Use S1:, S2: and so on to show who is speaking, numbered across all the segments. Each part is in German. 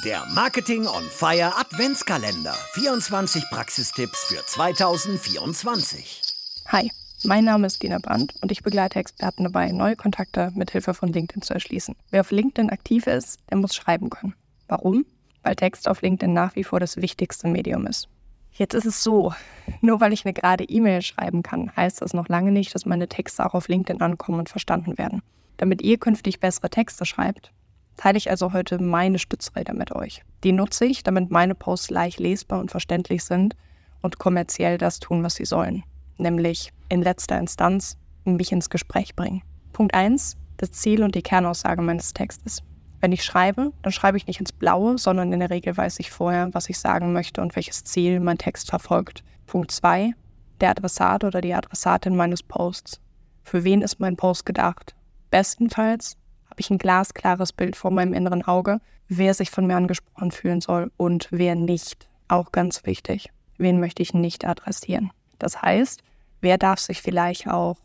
S1: Der Marketing on Fire Adventskalender. 24 Praxistipps für 2024.
S2: Hi, mein Name ist Dina Brandt und ich begleite Experten dabei, neue Kontakte mit Hilfe von LinkedIn zu erschließen. Wer auf LinkedIn aktiv ist, der muss schreiben können. Warum? Weil Text auf LinkedIn nach wie vor das wichtigste Medium ist. Jetzt ist es so, nur weil ich eine gerade E-Mail schreiben kann, heißt das noch lange nicht, dass meine Texte auch auf LinkedIn ankommen und verstanden werden. Damit ihr künftig bessere Texte schreibt, teile ich also heute meine Stützräder mit euch. Die nutze ich, damit meine Posts leicht lesbar und verständlich sind und kommerziell das tun, was sie sollen. Nämlich in letzter Instanz mich ins Gespräch bringen. Punkt 1. Das Ziel und die Kernaussage meines Textes. Wenn ich schreibe, dann schreibe ich nicht ins Blaue, sondern in der Regel weiß ich vorher, was ich sagen möchte und welches Ziel mein Text verfolgt. Punkt 2. Der Adressat oder die Adressatin meines Posts. Für wen ist mein Post gedacht? Bestenfalls habe ich ein glasklares Bild vor meinem inneren Auge, wer sich von mir angesprochen fühlen soll und wer nicht. Auch ganz wichtig. Wen möchte ich nicht adressieren? Das heißt, wer darf sich vielleicht auch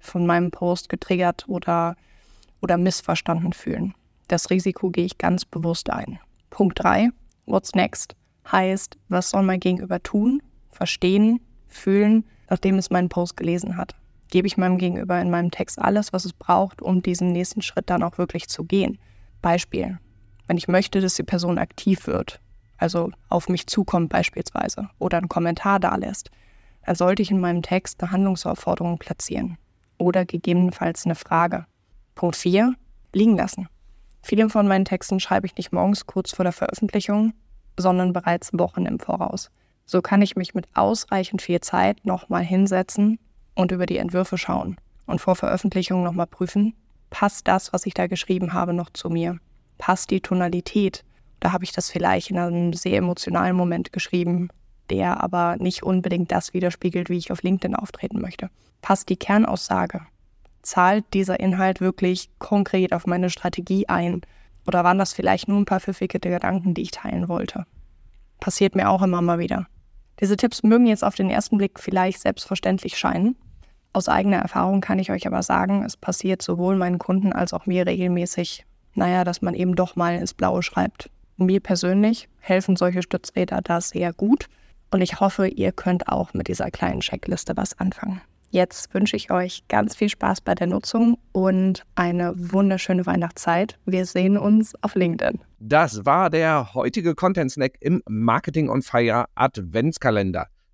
S2: von meinem Post getriggert oder, oder missverstanden fühlen? Das Risiko gehe ich ganz bewusst ein. Punkt 3. What's next? Heißt, was soll mein Gegenüber tun, verstehen, fühlen, nachdem es meinen Post gelesen hat? Gebe ich meinem Gegenüber in meinem Text alles, was es braucht, um diesen nächsten Schritt dann auch wirklich zu gehen. Beispiel, wenn ich möchte, dass die Person aktiv wird, also auf mich zukommt beispielsweise oder einen Kommentar da lässt, dann sollte ich in meinem Text eine Handlungsaufforderung platzieren oder gegebenenfalls eine Frage. Punkt 4, liegen lassen. Viele von meinen Texten schreibe ich nicht morgens kurz vor der Veröffentlichung, sondern bereits Wochen im Voraus. So kann ich mich mit ausreichend viel Zeit nochmal hinsetzen und über die Entwürfe schauen und vor Veröffentlichung nochmal prüfen, passt das, was ich da geschrieben habe, noch zu mir? Passt die Tonalität? Da habe ich das vielleicht in einem sehr emotionalen Moment geschrieben, der aber nicht unbedingt das widerspiegelt, wie ich auf LinkedIn auftreten möchte. Passt die Kernaussage? Zahlt dieser Inhalt wirklich konkret auf meine Strategie ein? Oder waren das vielleicht nur ein paar pfiffige Gedanken, die ich teilen wollte? Passiert mir auch immer mal wieder. Diese Tipps mögen jetzt auf den ersten Blick vielleicht selbstverständlich scheinen. Aus eigener Erfahrung kann ich euch aber sagen, es passiert sowohl meinen Kunden als auch mir regelmäßig, naja, dass man eben doch mal ins Blaue schreibt. Mir persönlich helfen solche Stützräder da sehr gut und ich hoffe, ihr könnt auch mit dieser kleinen Checkliste was anfangen. Jetzt wünsche ich euch ganz viel Spaß bei der Nutzung und eine wunderschöne Weihnachtszeit. Wir sehen uns auf LinkedIn.
S3: Das war der heutige Content Snack im Marketing on Fire Adventskalender.